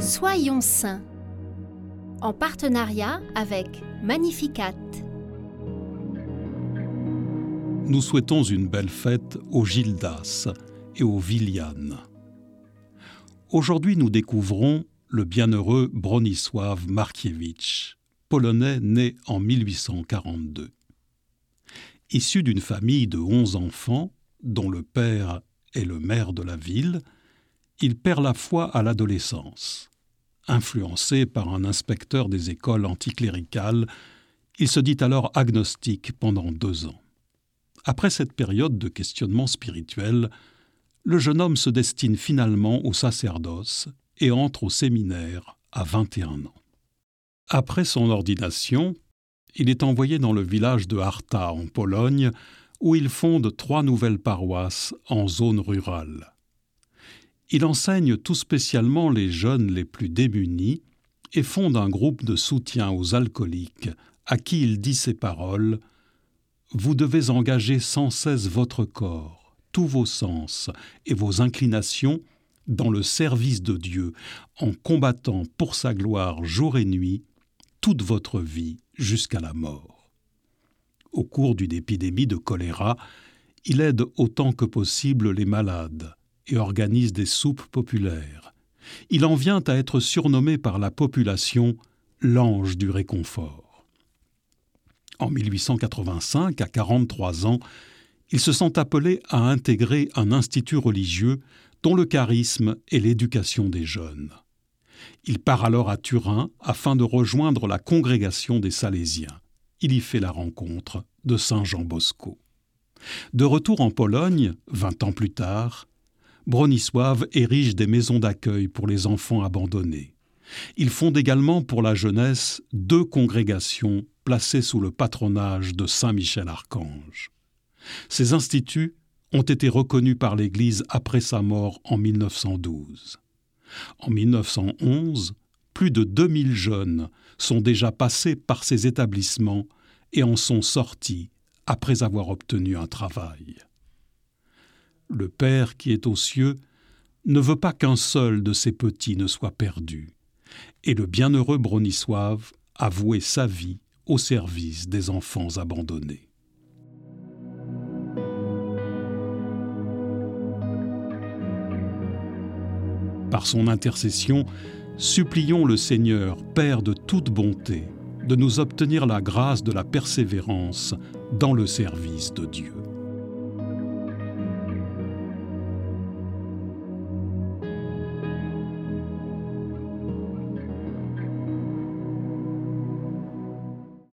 Soyons saints en partenariat avec Magnificat. Nous souhaitons une belle fête aux Gildas et aux Vilianes. Aujourd'hui, nous découvrons le bienheureux Bronisław Markiewicz, polonais né en 1842. Issu d'une famille de onze enfants, dont le père est le maire de la ville, il perd la foi à l'adolescence. Influencé par un inspecteur des écoles anticléricales, il se dit alors agnostique pendant deux ans. Après cette période de questionnement spirituel, le jeune homme se destine finalement au sacerdoce et entre au séminaire à 21 ans. Après son ordination, il est envoyé dans le village de Harta en Pologne, où il fonde trois nouvelles paroisses en zone rurale. Il enseigne tout spécialement les jeunes les plus démunis et fonde un groupe de soutien aux alcooliques à qui il dit ces paroles Vous devez engager sans cesse votre corps, tous vos sens et vos inclinations dans le service de Dieu, en combattant pour sa gloire jour et nuit toute votre vie jusqu'à la mort. Au cours d'une épidémie de choléra, il aide autant que possible les malades et organise des soupes populaires. Il en vient à être surnommé par la population l'ange du réconfort. En 1885, à 43 ans, il se sent appelé à intégrer un institut religieux dont le charisme est l'éducation des jeunes. Il part alors à Turin afin de rejoindre la congrégation des Salésiens. Il y fait la rencontre de Saint Jean Bosco. De retour en Pologne, vingt ans plus tard, Bronisław érige des maisons d'accueil pour les enfants abandonnés. Il fonde également pour la jeunesse deux congrégations placées sous le patronage de Saint Michel Archange. Ces instituts ont été reconnus par l'Église après sa mort en 1912. En 1911, plus de 2000 jeunes sont déjà passés par ces établissements et en sont sortis après avoir obtenu un travail le Père qui est aux cieux, ne veut pas qu'un seul de ses petits ne soit perdu, et le bienheureux Bronisław a voué sa vie au service des enfants abandonnés. Par son intercession, supplions le Seigneur, Père de toute bonté, de nous obtenir la grâce de la persévérance dans le service de Dieu.